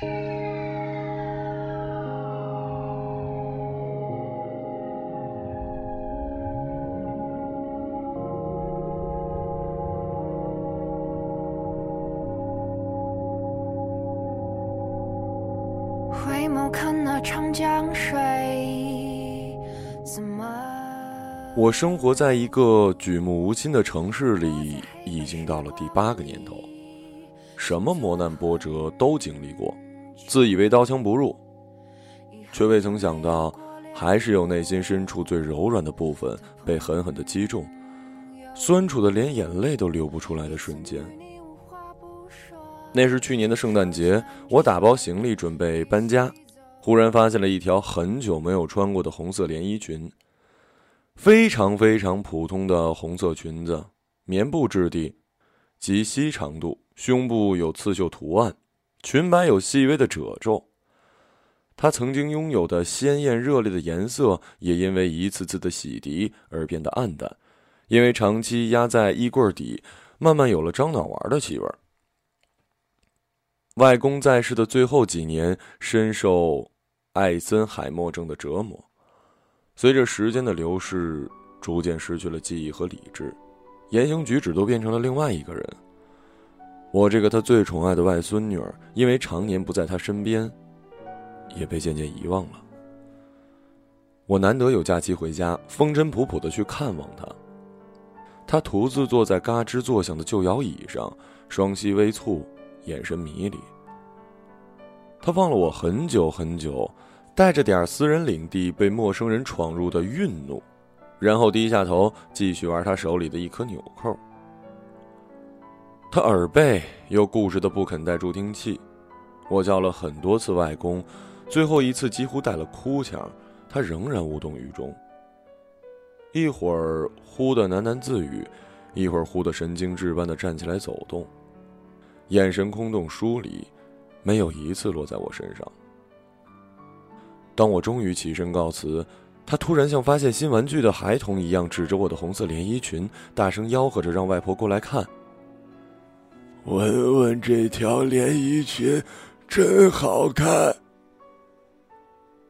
回眸看那长江水，我生活在一个举目无亲的城市里，已经到了第八个年头，什么磨难波折都经历过，自以为刀枪不入，却未曾想到，还是有内心深处最柔软的部分被狠狠的击中，酸楚的连眼泪都流不出来的瞬间。那是去年的圣诞节，我打包行李准备搬家，忽然发现了一条很久没有穿过的红色连衣裙。非常非常普通的红色裙子，棉布质地，及膝长度，胸部有刺绣图案，裙摆有细微的褶皱。它曾经拥有的鲜艳热烈的颜色，也因为一次次的洗涤而变得暗淡，因为长期压在衣柜底，慢慢有了樟脑丸的气味。外公在世的最后几年，深受艾森海默症的折磨，随着时间的流逝，逐渐失去了记忆和理智，言行举止都变成了另外一个人。我这个他最宠爱的外孙女儿，因为常年不在他身边，也被渐渐遗忘了。我难得有假期回家，风尘仆仆的去看望他。他独自坐在嘎吱作响的旧摇椅上，双膝微蹙。眼神迷离，他望了我很久很久，带着点私人领地被陌生人闯入的愠怒，然后低下头继续玩他手里的一颗纽扣。他耳背又固执的不肯带助听器，我叫了很多次外公，最后一次几乎带了哭腔，他仍然无动于衷。一会儿忽的喃喃自语，一会儿忽的神经质般的站起来走动。眼神空洞疏离，没有一次落在我身上。当我终于起身告辞，他突然像发现新玩具的孩童一样，指着我的红色连衣裙，大声吆喝着让外婆过来看。闻闻这条连衣裙，真好看。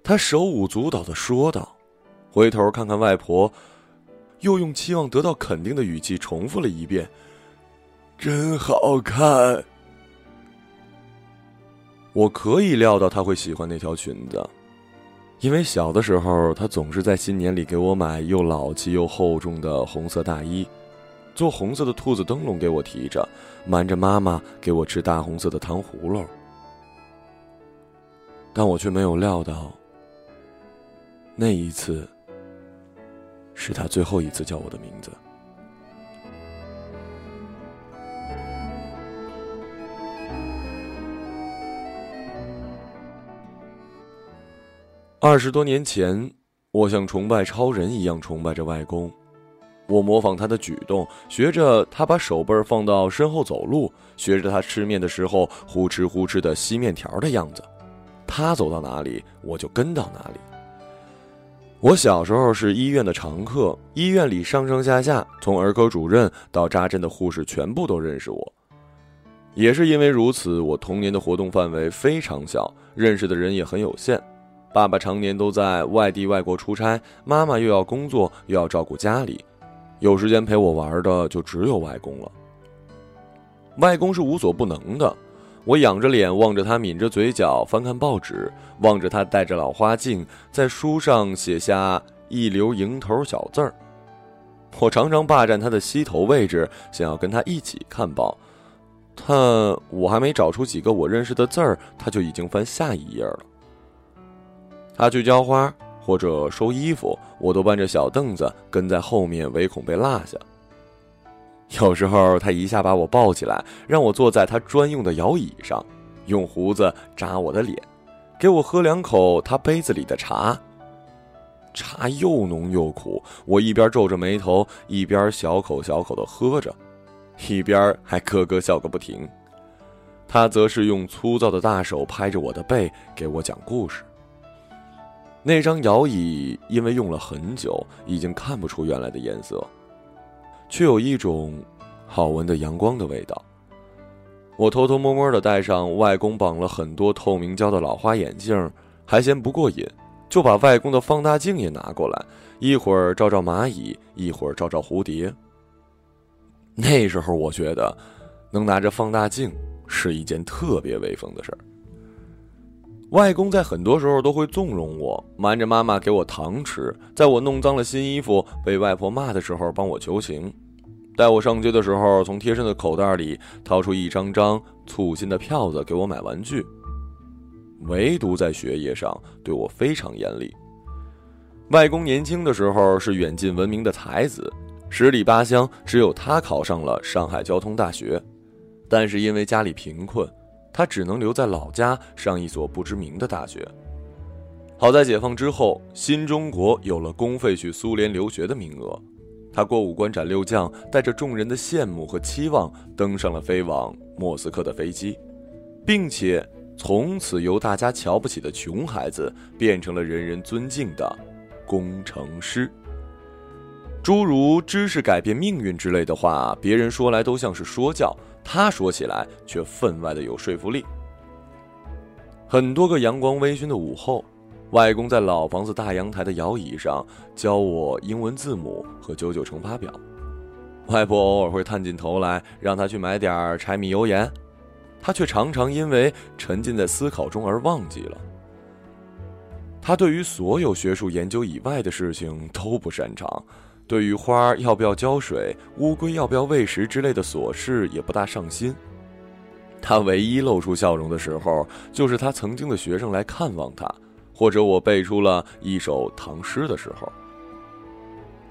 他手舞足蹈的说道，回头看看外婆，又用期望得到肯定的语气重复了一遍。真好看！我可以料到他会喜欢那条裙子，因为小的时候他总是在新年里给我买又老气又厚重的红色大衣，做红色的兔子灯笼给我提着，瞒着妈妈给我吃大红色的糖葫芦。但我却没有料到，那一次是他最后一次叫我的名字。二十多年前，我像崇拜超人一样崇拜着外公。我模仿他的举动，学着他把手背放到身后走路，学着他吃面的时候呼哧呼哧的吸面条的样子。他走到哪里，我就跟到哪里。我小时候是医院的常客，医院里上上下下，从儿科主任到扎针的护士，全部都认识我。也是因为如此，我童年的活动范围非常小，认识的人也很有限。爸爸常年都在外地外国出差，妈妈又要工作又要照顾家里，有时间陪我玩的就只有外公了。外公是无所不能的，我仰着脸望着他，抿着嘴角翻看报纸，望着他戴着老花镜在书上写下一流蝇头小字儿。我常常霸占他的膝头位置，想要跟他一起看报，但我还没找出几个我认识的字儿，他就已经翻下一页了。他去浇花或者收衣服，我都搬着小凳子跟在后面，唯恐被落下。有时候他一下把我抱起来，让我坐在他专用的摇椅上，用胡子扎我的脸，给我喝两口他杯子里的茶。茶又浓又苦，我一边皱着眉头，一边小口小口的喝着，一边还咯咯笑个不停。他则是用粗糙的大手拍着我的背，给我讲故事。那张摇椅因为用了很久，已经看不出原来的颜色，却有一种好闻的阳光的味道。我偷偷摸摸的戴上外公绑了很多透明胶的老花眼镜，还嫌不过瘾，就把外公的放大镜也拿过来，一会儿照照蚂蚁，一会儿照照蝴蝶。那时候我觉得，能拿着放大镜是一件特别威风的事儿。外公在很多时候都会纵容我，瞒着妈妈给我糖吃，在我弄脏了新衣服被外婆骂的时候帮我求情。带我上街的时候，从贴身的口袋里掏出一张张粗心的票子给我买玩具。唯独在学业上对我非常严厉。外公年轻的时候是远近闻名的才子，十里八乡只有他考上了上海交通大学，但是因为家里贫困，他只能留在老家上一所不知名的大学。好在解放之后，新中国有了公费去苏联留学的名额。他过五关斩六将，带着众人的羡慕和期望，登上了飞往莫斯科的飞机，并且从此由大家瞧不起的穷孩子，变成了人人尊敬的工程师。诸如“知识改变命运”之类的话，别人说来都像是说教，他说起来却分外的有说服力。很多个阳光微醺的午后。外公在老房子大阳台的摇椅上教我英文字母和九九乘法表，外婆偶尔会探进头来让他去买点柴米油盐，他却常常因为沉浸在思考中而忘记了。他对于所有学术研究以外的事情都不擅长，对于花要不要浇水、乌龟要不要喂食之类的琐事也不大上心。他唯一露出笑容的时候，就是他曾经的学生来看望他。或者我背出了一首唐诗的时候，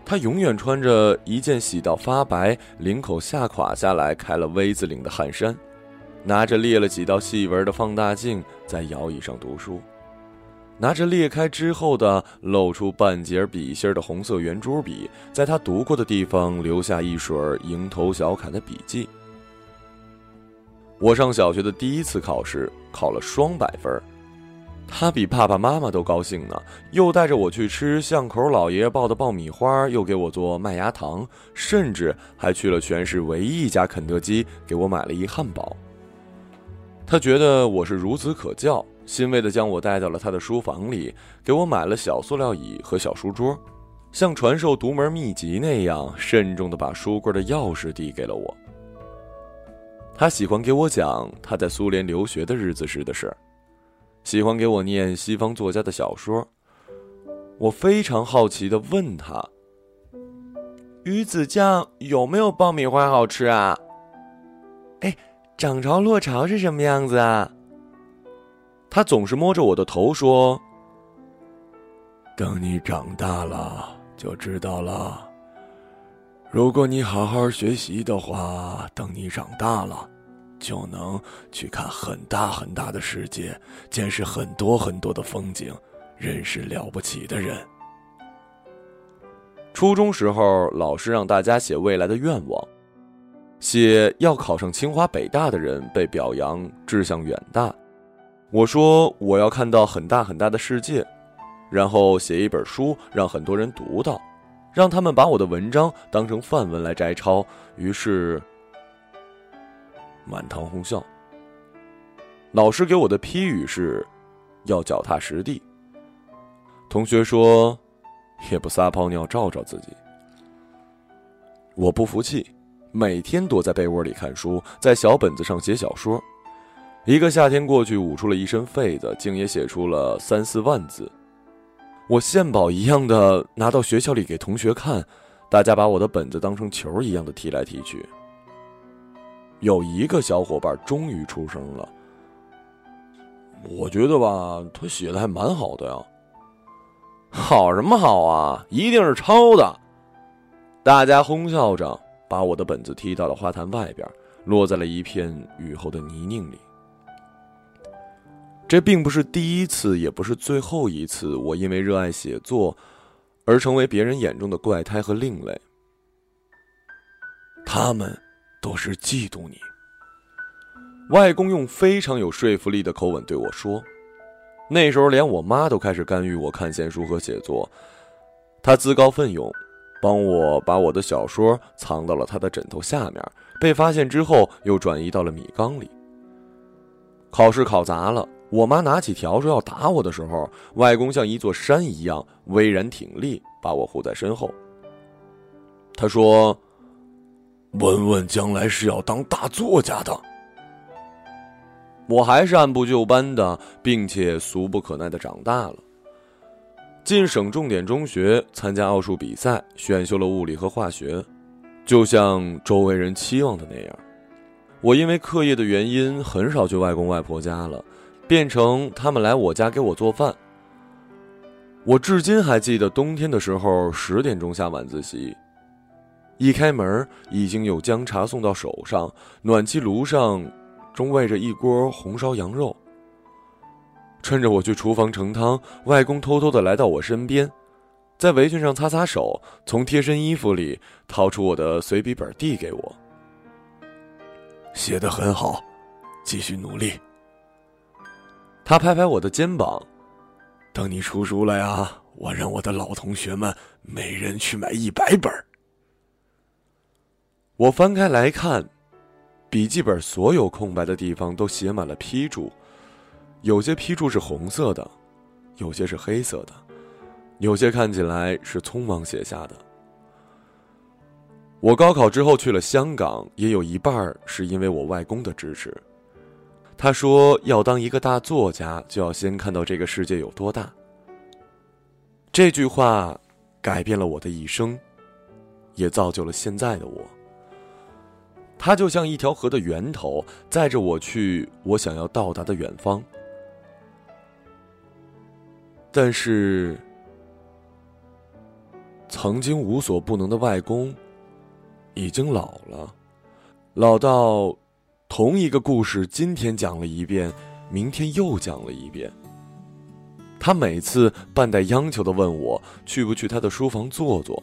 他永远穿着一件洗到发白、领口下垮下来、开了 V 字领的汗衫，拿着裂了几道细纹的放大镜在摇椅上读书，拿着裂开之后的露出半截笔芯的红色圆珠笔，在他读过的地方留下一水蝇头小楷的笔记。我上小学的第一次考试考了双百分他比爸爸妈妈都高兴呢，又带着我去吃巷口老爷爷爆的爆米花，又给我做麦芽糖，甚至还去了全市唯一一家肯德基，给我买了一汉堡。他觉得我是孺子可教，欣慰地将我带到了他的书房里，给我买了小塑料椅和小书桌，像传授独门秘籍那样，慎重地把书柜的钥匙递给了我。他喜欢给我讲他在苏联留学的日子时的事。喜欢给我念西方作家的小说，我非常好奇的问他：“鱼子酱有没有爆米花好吃啊？”“哎，涨潮落潮是什么样子啊？”他总是摸着我的头说：“等你长大了就知道了。如果你好好学习的话，等你长大了。”就能去看很大很大的世界，见识很多很多的风景，认识了不起的人。初中时候，老师让大家写未来的愿望，写要考上清华北大的人被表扬志向远大。我说我要看到很大很大的世界，然后写一本书让很多人读到，让他们把我的文章当成范文来摘抄。于是。满堂哄笑。老师给我的批语是：要脚踏实地。同学说，也不撒泡尿照照自己。我不服气，每天躲在被窝里看书，在小本子上写小说。一个夏天过去，捂出了一身痱子，竟也写出了三四万字。我献宝一样的拿到学校里给同学看，大家把我的本子当成球一样的踢来踢去。有一个小伙伴终于出声了。我觉得吧，他写的还蛮好的呀。好什么好啊？一定是抄的！大家哄笑着，把我的本子踢到了花坛外边，落在了一片雨后的泥泞里。这并不是第一次，也不是最后一次，我因为热爱写作，而成为别人眼中的怪胎和另类。他们。都是嫉妒你。外公用非常有说服力的口吻对我说：“那时候连我妈都开始干预我看闲书和写作。他自告奋勇，帮我把我的小说藏到了他的枕头下面。被发现之后，又转移到了米缸里。考试考砸了，我妈拿起笤帚要打我的时候，外公像一座山一样巍然挺立，把我护在身后。他说：“文文将来是要当大作家的。”我还是按部就班的，并且俗不可耐的长大了。进省重点中学参加奥数比赛，选修了物理和化学，就像周围人期望的那样。我因为课业的原因，很少去外公外婆家了，变成他们来我家给我做饭。我至今还记得冬天的时候，十点钟下晚自习，一开门已经有姜茶送到手上，暖气炉上。中煨着一锅红烧羊肉。趁着我去厨房盛汤，外公偷偷的来到我身边，在围裙上擦擦手，从贴身衣服里掏出我的随笔本递给我。写的很好，继续努力。他拍拍我的肩膀，等你出书了呀，我让我的老同学们每人去买一百本。我翻开来看。笔记本所有空白的地方都写满了批注，有些批注是红色的，有些是黑色的，有些看起来是匆忙写下的。我高考之后去了香港，也有一半是因为我外公的支持。他说要当一个大作家，就要先看到这个世界有多大。这句话改变了我的一生，也造就了现在的我。它就像一条河的源头，载着我去我想要到达的远方。但是，曾经无所不能的外公，已经老了，老到同一个故事今天讲了一遍，明天又讲了一遍。他每次半带央求的问我，去不去他的书房坐坐。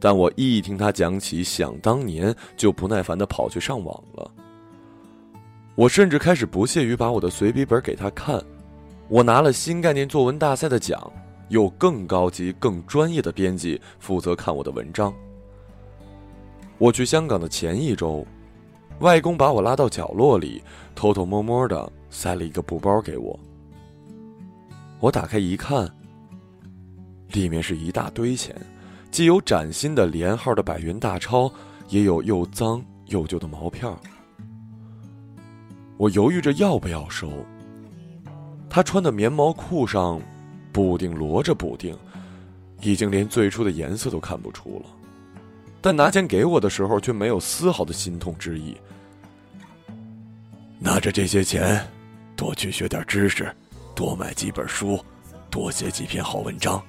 但我一听他讲起想当年，就不耐烦的跑去上网了。我甚至开始不屑于把我的随笔本给他看。我拿了新概念作文大赛的奖，有更高级、更专业的编辑负责看我的文章。我去香港的前一周，外公把我拉到角落里，偷偷摸摸的塞了一个布包给我。我打开一看，里面是一大堆钱。既有崭新的连号的百元大钞，也有又脏又旧的毛票。我犹豫着要不要收。他穿的棉毛裤上，补丁摞着补丁，已经连最初的颜色都看不出了。但拿钱给我的时候，却没有丝毫的心痛之意。拿着这些钱，多去学点知识，多买几本书，多写几篇好文章。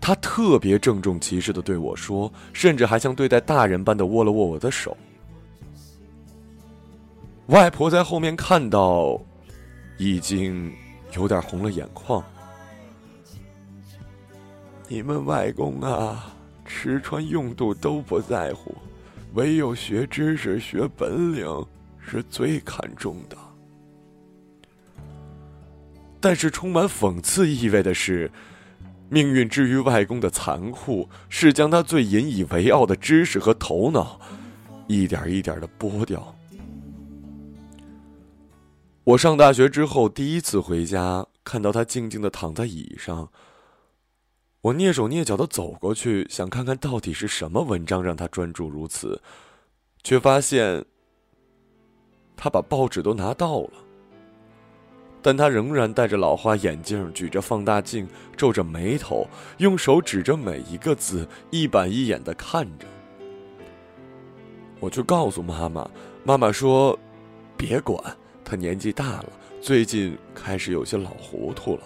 他特别郑重其事的对我说，甚至还像对待大人般的握了握我的手。外婆在后面看到，已经有点红了眼眶。你们外公啊，吃穿用度都不在乎，唯有学知识、学本领是最看重的。但是充满讽刺意味的是。命运之于外公的残酷，是将他最引以为傲的知识和头脑，一点一点的剥掉。我上大学之后第一次回家，看到他静静的躺在椅上。我蹑手蹑脚的走过去，想看看到底是什么文章让他专注如此，却发现他把报纸都拿到了。但他仍然戴着老花眼镜，举着放大镜，皱着眉头，用手指着每一个字，一板一眼的看着。我去告诉妈妈，妈妈说：“别管，他年纪大了，最近开始有些老糊涂了。”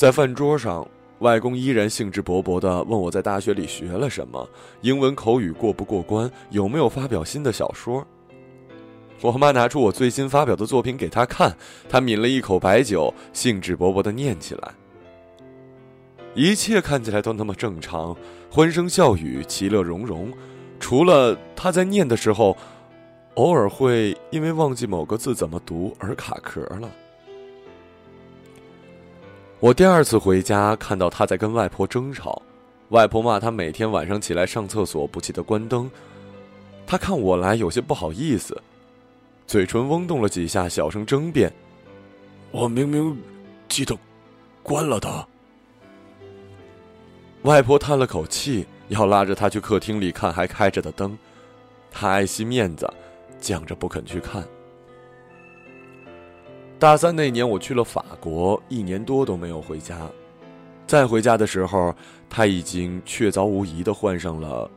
在饭桌上，外公依然兴致勃勃的问我在大学里学了什么，英文口语过不过关，有没有发表新的小说。我妈拿出我最新发表的作品给他看，他抿了一口白酒，兴致勃勃的念起来。一切看起来都那么正常，欢声笑语，其乐融融，除了他在念的时候，偶尔会因为忘记某个字怎么读而卡壳了。我第二次回家，看到他在跟外婆争吵，外婆骂他每天晚上起来上厕所不记得关灯。他看我来，有些不好意思，嘴唇嗡动了几下，小声争辩：“我明明记得关了的。”外婆叹了口气，要拉着他去客厅里看还开着的灯，他爱惜面子，犟着不肯去看。大三那年，我去了法国，一年多都没有回家。再回家的时候，他已经确凿无疑的患上了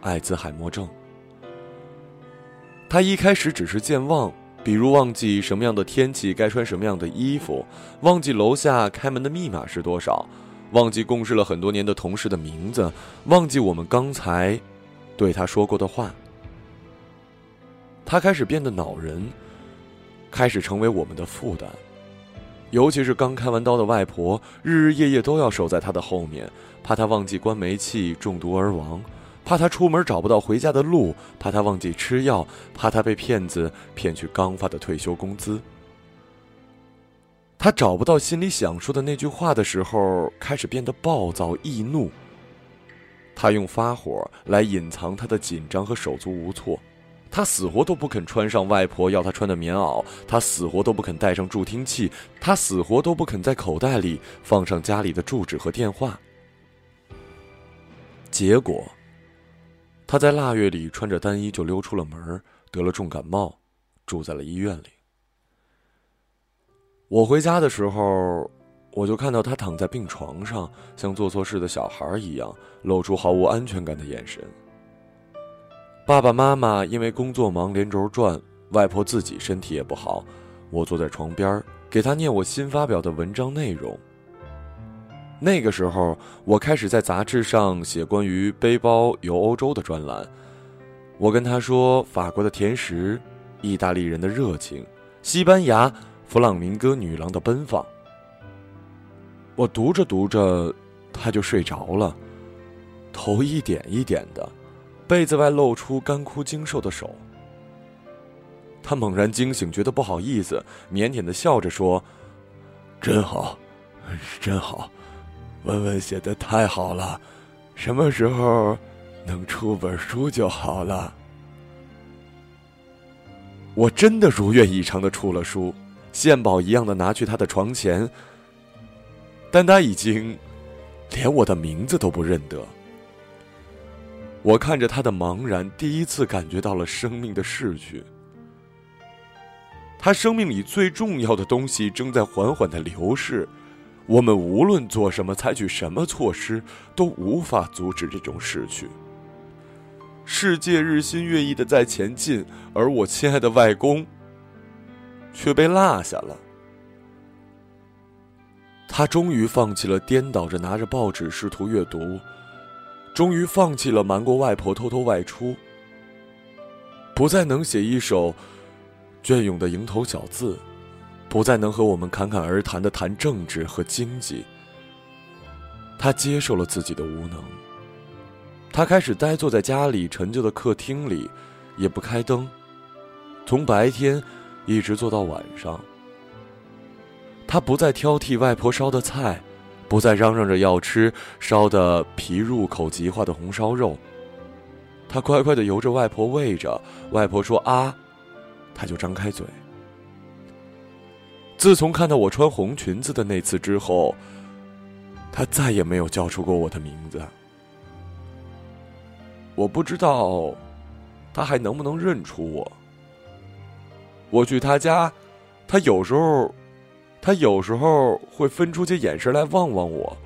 艾滋海默症。他一开始只是健忘，比如忘记什么样的天气该穿什么样的衣服，忘记楼下开门的密码是多少，忘记共事了很多年的同事的名字，忘记我们刚才对他说过的话。他开始变得恼人，开始成为我们的负担，尤其是刚开完刀的外婆，日日夜夜都要守在他的后面，怕他忘记关煤气中毒而亡。怕他出门找不到回家的路，怕他忘记吃药，怕他被骗子骗去刚发的退休工资。他找不到心里想说的那句话的时候，开始变得暴躁易怒。他用发火来隐藏他的紧张和手足无措，他死活都不肯穿上外婆要他穿的棉袄，他死活都不肯带上助听器，他死活都不肯在口袋里放上家里的住址和电话。结果。他在腊月里穿着单衣就溜出了门，得了重感冒，住在了医院里。我回家的时候，我就看到他躺在病床上，像做错事的小孩一样，露出毫无安全感的眼神。爸爸妈妈因为工作忙连轴转，外婆自己身体也不好，我坐在床边给她念我新发表的文章内容。那个时候，我开始在杂志上写关于背包游欧洲的专栏。我跟他说法国的甜食，意大利人的热情，西班牙弗朗明哥女郎的奔放。我读着读着，他就睡着了，头一点一点的，被子外露出干枯精瘦的手。他猛然惊醒，觉得不好意思，腼腆的笑着说：“真好，真好。”文文写的太好了，什么时候能出本书就好了。我真的如愿以偿的出了书，献宝一样的拿去他的床前，但他已经连我的名字都不认得。我看着他的茫然，第一次感觉到了生命的逝去。他生命里最重要的东西正在缓缓的流逝。我们无论做什么，采取什么措施，都无法阻止这种逝去。世界日新月异的在前进，而我亲爱的外公却被落下了。他终于放弃了颠倒着拿着报纸试图阅读，终于放弃了瞒过外婆偷偷外出，不再能写一首隽永的蝇头小字。不再能和我们侃侃而谈的谈政治和经济。他接受了自己的无能。他开始呆坐在家里陈旧的客厅里，也不开灯，从白天一直坐到晚上。他不再挑剔外婆烧的菜，不再嚷嚷着要吃烧的皮入口即化的红烧肉。他乖乖的由着外婆喂着，外婆说啊，他就张开嘴。自从看到我穿红裙子的那次之后，他再也没有叫出过我的名字。我不知道他还能不能认出我。我去他家，他有时候，他有时候会分出些眼神来望望我，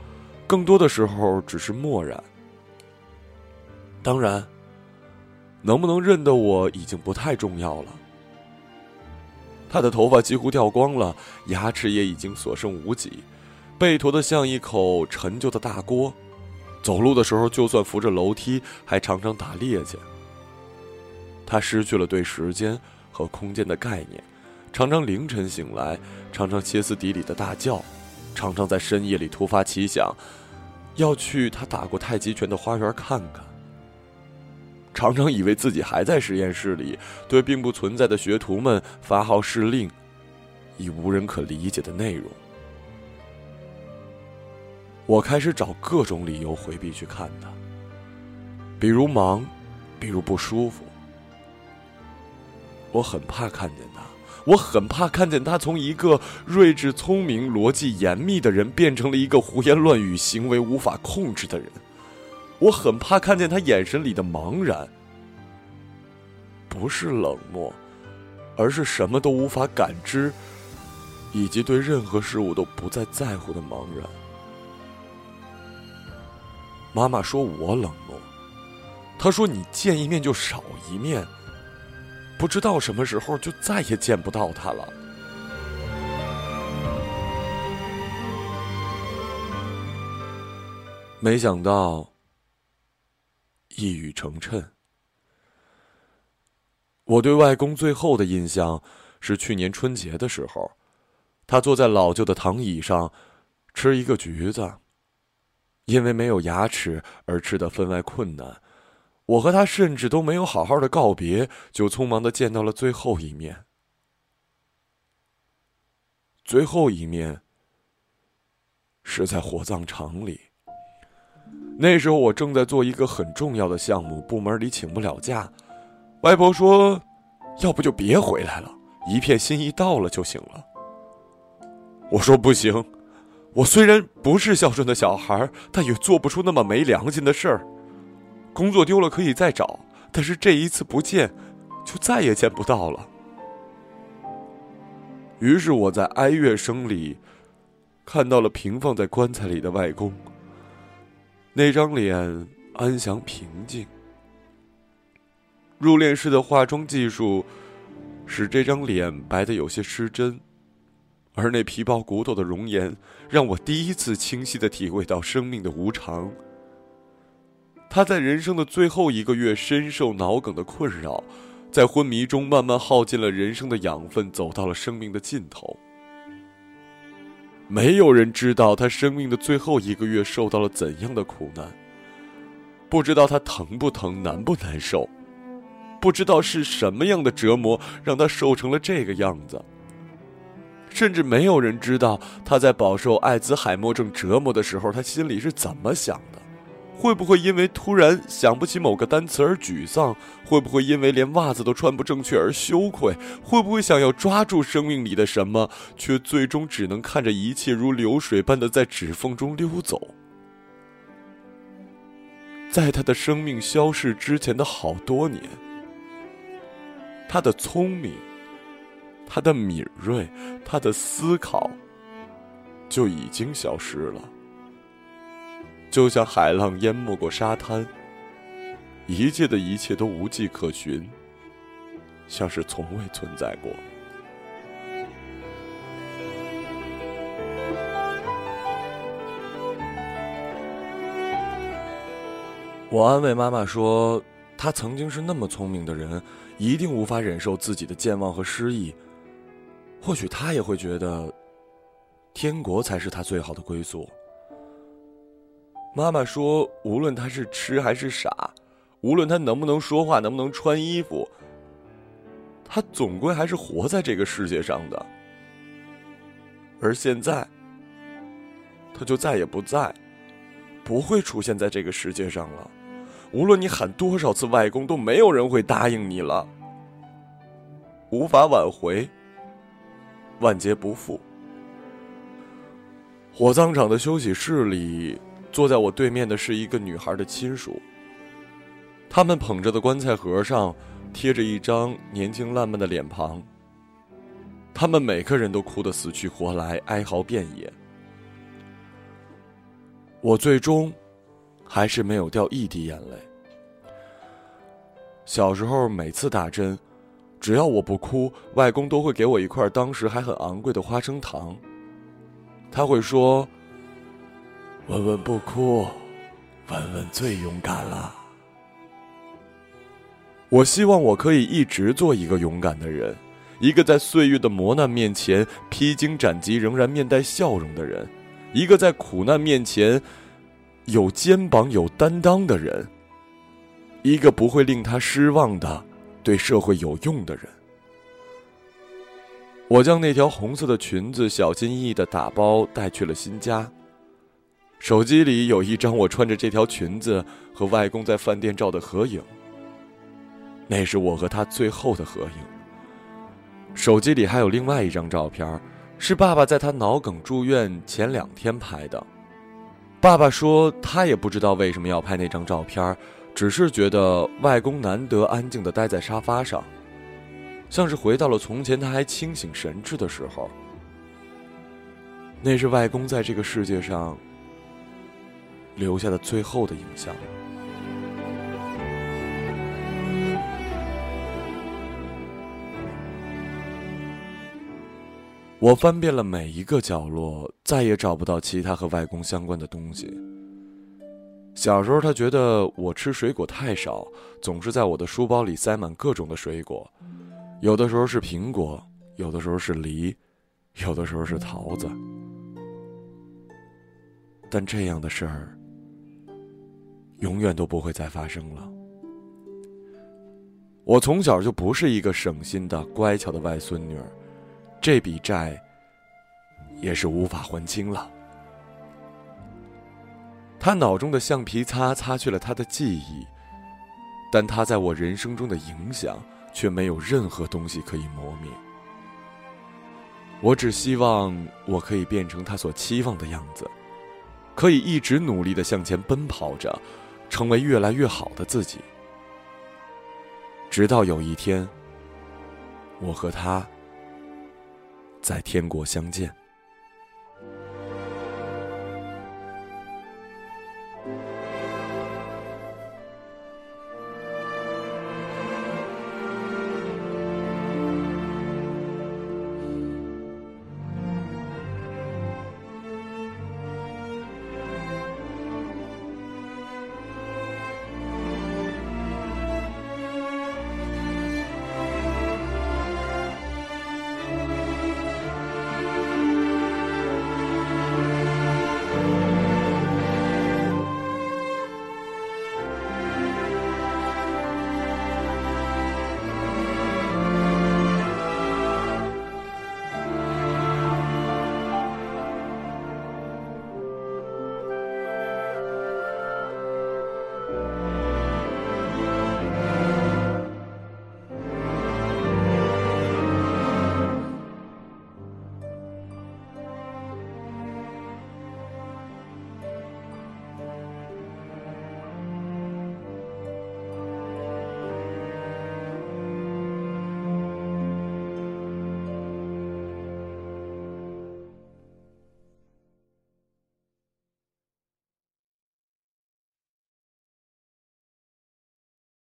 更多的时候只是漠然。当然，能不能认得我已经不太重要了。他的头发几乎掉光了，牙齿也已经所剩无几，背驼得像一口陈旧的大锅，走路的时候就算扶着楼梯，还常常打趔趄。他失去了对时间和空间的概念，常常凌晨醒来，常常歇斯底里的大叫，常常在深夜里突发奇想，要去他打过太极拳的花园看看。常常以为自己还在实验室里，对并不存在的学徒们发号施令，以无人可理解的内容。我开始找各种理由回避去看他，比如忙，比如不舒服，我很怕看见他，我很怕看见他从一个睿智聪明、逻辑严密的人，变成了一个胡言乱语、行为无法控制的人。我很怕看见他眼神里的茫然，不是冷漠，而是什么都无法感知，以及对任何事物都不再在乎的茫然。妈妈说我冷漠，她说你见一面就少一面。不知道什么时候就再也见不到他了。没想到，一语成谶。我对外公最后的印象是去年春节的时候，他坐在老旧的躺椅上，吃一个橘子。因为没有牙齿而吃的分外困难。我和他甚至都没有好好的告别，就匆忙的见到了最后一面。最后一面是在火葬场里。那时候我正在做一个很重要的项目，部门里请不了假。外婆说：“要不就别回来了，一片心意到了就行了。”我说：“不行，我虽然不是孝顺的小孩，但也做不出那么没良心的事儿。”工作丢了可以再找，但是这一次不见，就再也见不到了。于是我在哀乐声里，看到了平放在棺材里的外公。那张脸安详平静，入殓师的化妆技术使这张脸白得有些失真，而那皮包骨头的容颜，让我第一次清晰的体会到生命的无常。他在人生的最后一个月深受脑梗的困扰，在昏迷中慢慢耗尽了人生的养分，走到了生命的尽头。没有人知道他生命的最后一个月受到了怎样的苦难，不知道他疼不疼、难不难受，不知道是什么样的折磨让他瘦成了这个样子。甚至没有人知道他在饱受艾滋海默症折磨的时候，他心里是怎么想的。会不会因为突然想不起某个单词而沮丧？会不会因为连袜子都穿不正确而羞愧？会不会想要抓住生命里的什么，却最终只能看着一切如流水般的在指缝中溜走？在他的生命消逝之前的好多年，他的聪明、他的敏锐、他的思考，就已经消失了。就像海浪淹没过沙滩，一切的一切都无迹可寻，像是从未存在过。我安慰妈妈说：“他曾经是那么聪明的人，一定无法忍受自己的健忘和失忆。或许他也会觉得，天国才是他最好的归宿。”妈妈说：“无论他是痴还是傻，无论他能不能说话、能不能穿衣服，他总归还是活在这个世界上的。而现在，他就再也不在，不会出现在这个世界上了。无论你喊多少次外公，都没有人会答应你了。无法挽回，万劫不复。”火葬场的休息室里。坐在我对面的是一个女孩的亲属。他们捧着的棺材盒上贴着一张年轻烂漫的脸庞。他们每个人都哭得死去活来，哀嚎遍野。我最终还是没有掉一滴眼泪。小时候每次打针，只要我不哭，外公都会给我一块当时还很昂贵的花生糖。他会说。文文不哭，文文最勇敢了。我希望我可以一直做一个勇敢的人，一个在岁月的磨难面前披荆斩棘仍然面带笑容的人，一个在苦难面前有肩膀有担当的人，一个不会令他失望的对社会有用的人。我将那条红色的裙子小心翼翼的打包带去了新家。手机里有一张我穿着这条裙子和外公在饭店照的合影。那是我和他最后的合影，手机里还有另外一张照片，是爸爸在他脑梗住院前两天拍的。爸爸说他也不知道为什么要拍那张照片，只是觉得外公难得安静的待在沙发上，像是回到了从前他还清醒神智的时候。那是外公在这个世界上留下的最后的影像。我翻遍了每一个角落，再也找不到其他和外公相关的东西。小时候，他觉得我吃水果太少，总是在我的书包里塞满各种的水果，有的时候是苹果，有的时候是梨，有的时候是桃子。但这样的事儿，永远都不会再发生了。我从小就不是一个省心的乖巧的外孙女。这笔债也是无法还清了。他脑中的橡皮擦擦去了他的记忆，但他在我人生中的影响却没有任何东西可以磨灭。我只希望我可以变成他所期望的样子，可以一直努力的向前奔跑着，成为越来越好的自己，直到有一天，我和他。在天国相见。